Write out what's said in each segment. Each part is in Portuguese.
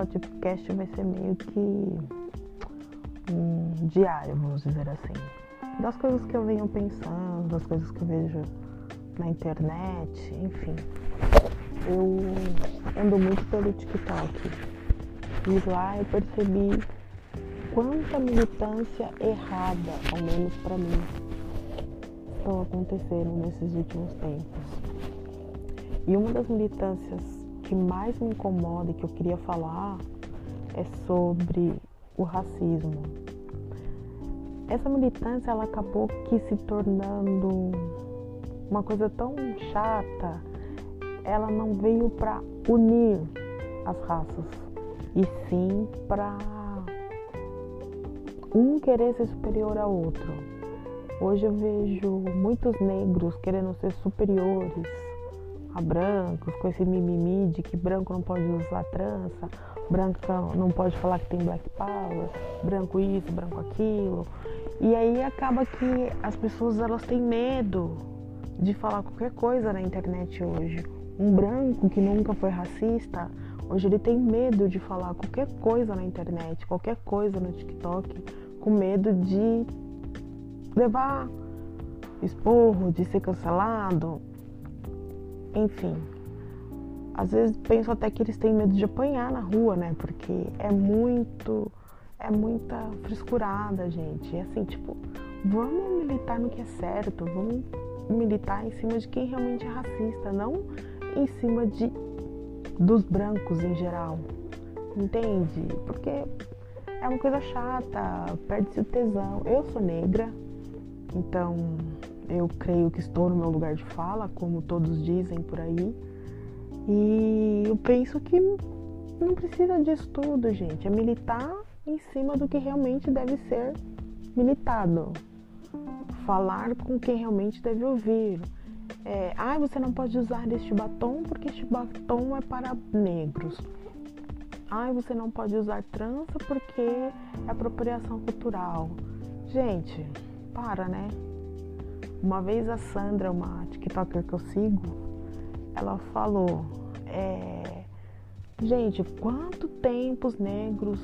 podcast vai ser meio que um diário, vamos dizer assim. Das coisas que eu venho pensando, das coisas que eu vejo na internet, enfim. Eu ando muito pelo TikTok. E lá eu percebi quanta militância errada, ao menos para mim, estão acontecendo nesses últimos tempos. E uma das militâncias que mais me incomoda e que eu queria falar é sobre o racismo. Essa militância ela acabou que se tornando uma coisa tão chata. Ela não veio para unir as raças, e sim para um querer ser superior ao outro. Hoje eu vejo muitos negros querendo ser superiores a brancos, com esse mimimi de que branco não pode usar trança, branco não pode falar que tem black power, branco isso, branco aquilo. E aí acaba que as pessoas elas têm medo de falar qualquer coisa na internet hoje. Um branco que nunca foi racista, hoje ele tem medo de falar qualquer coisa na internet, qualquer coisa no TikTok, com medo de levar esporro, de ser cancelado, enfim. Às vezes penso até que eles têm medo de apanhar na rua, né? Porque é muito. É muita frescurada, gente. É assim, tipo, vamos militar no que é certo, vamos militar em cima de quem realmente é racista, não em cima de dos brancos em geral. Entende? Porque é uma coisa chata, perde-se o tesão. Eu sou negra, então eu creio que estou no meu lugar de fala, como todos dizem por aí. E eu penso que não precisa disso tudo, gente. É militar em cima do que realmente deve ser militado. Falar com quem realmente deve ouvir. É, ah, você não pode usar este batom porque este batom é para negros. Ah, você não pode usar trança porque é apropriação cultural. Gente, para, né? Uma vez a Sandra, uma TikToker que eu sigo, ela falou: é, Gente, quanto tempo os negros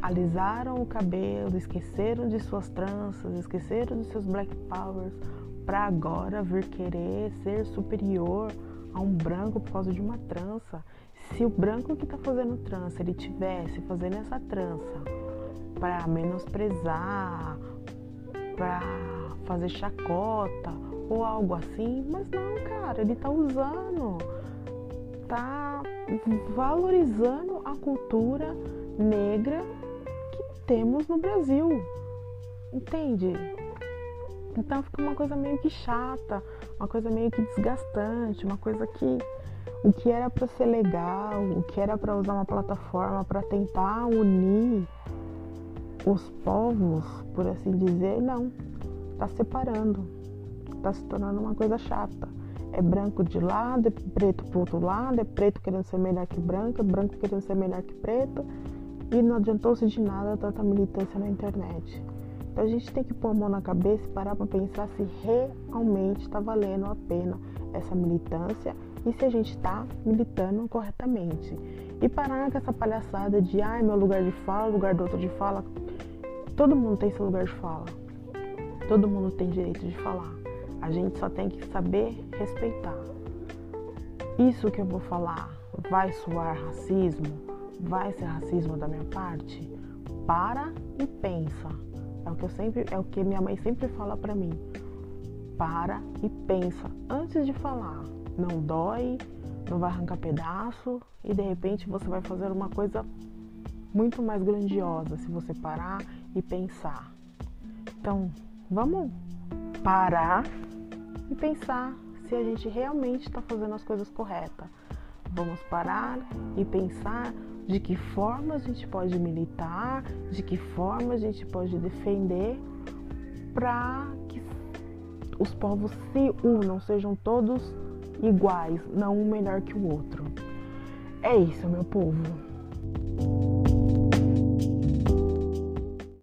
alisaram o cabelo, esqueceram de suas tranças, esqueceram de seus black powers, para agora vir querer ser superior a um branco por causa de uma trança. Se o branco que está fazendo trança, ele tivesse fazendo essa trança para menosprezar, para fazer chacota ou algo assim, mas não, cara, ele tá usando, tá valorizando a cultura negra que temos no Brasil. Entende? Então fica uma coisa meio que chata, uma coisa meio que desgastante, uma coisa que o que era para ser legal, o que era para usar uma plataforma para tentar unir os povos, por assim dizer, não está separando, está se tornando uma coisa chata. É branco de lado, é preto pro outro lado, é preto querendo ser melhor que branco, é branco querendo ser melhor que preto. E não adiantou-se de nada tanta militância na internet. Então a gente tem que pôr a mão na cabeça e parar para pensar se realmente está valendo a pena essa militância e se a gente está militando corretamente. E parar com essa palhaçada de ai, meu lugar de fala, lugar do outro de fala. Todo mundo tem seu lugar de fala. Todo mundo tem direito de falar. A gente só tem que saber respeitar. Isso que eu vou falar vai soar racismo? Vai ser racismo da minha parte? Para e pensa. É o que eu sempre, é o que minha mãe sempre fala para mim. Para e pensa antes de falar. Não dói, não vai arrancar pedaço e de repente você vai fazer uma coisa muito mais grandiosa se você parar e pensar. Então, Vamos parar e pensar se a gente realmente está fazendo as coisas corretas. Vamos parar e pensar de que forma a gente pode militar, de que forma a gente pode defender para que os povos se unam, sejam todos iguais, não um melhor que o outro. É isso, meu povo.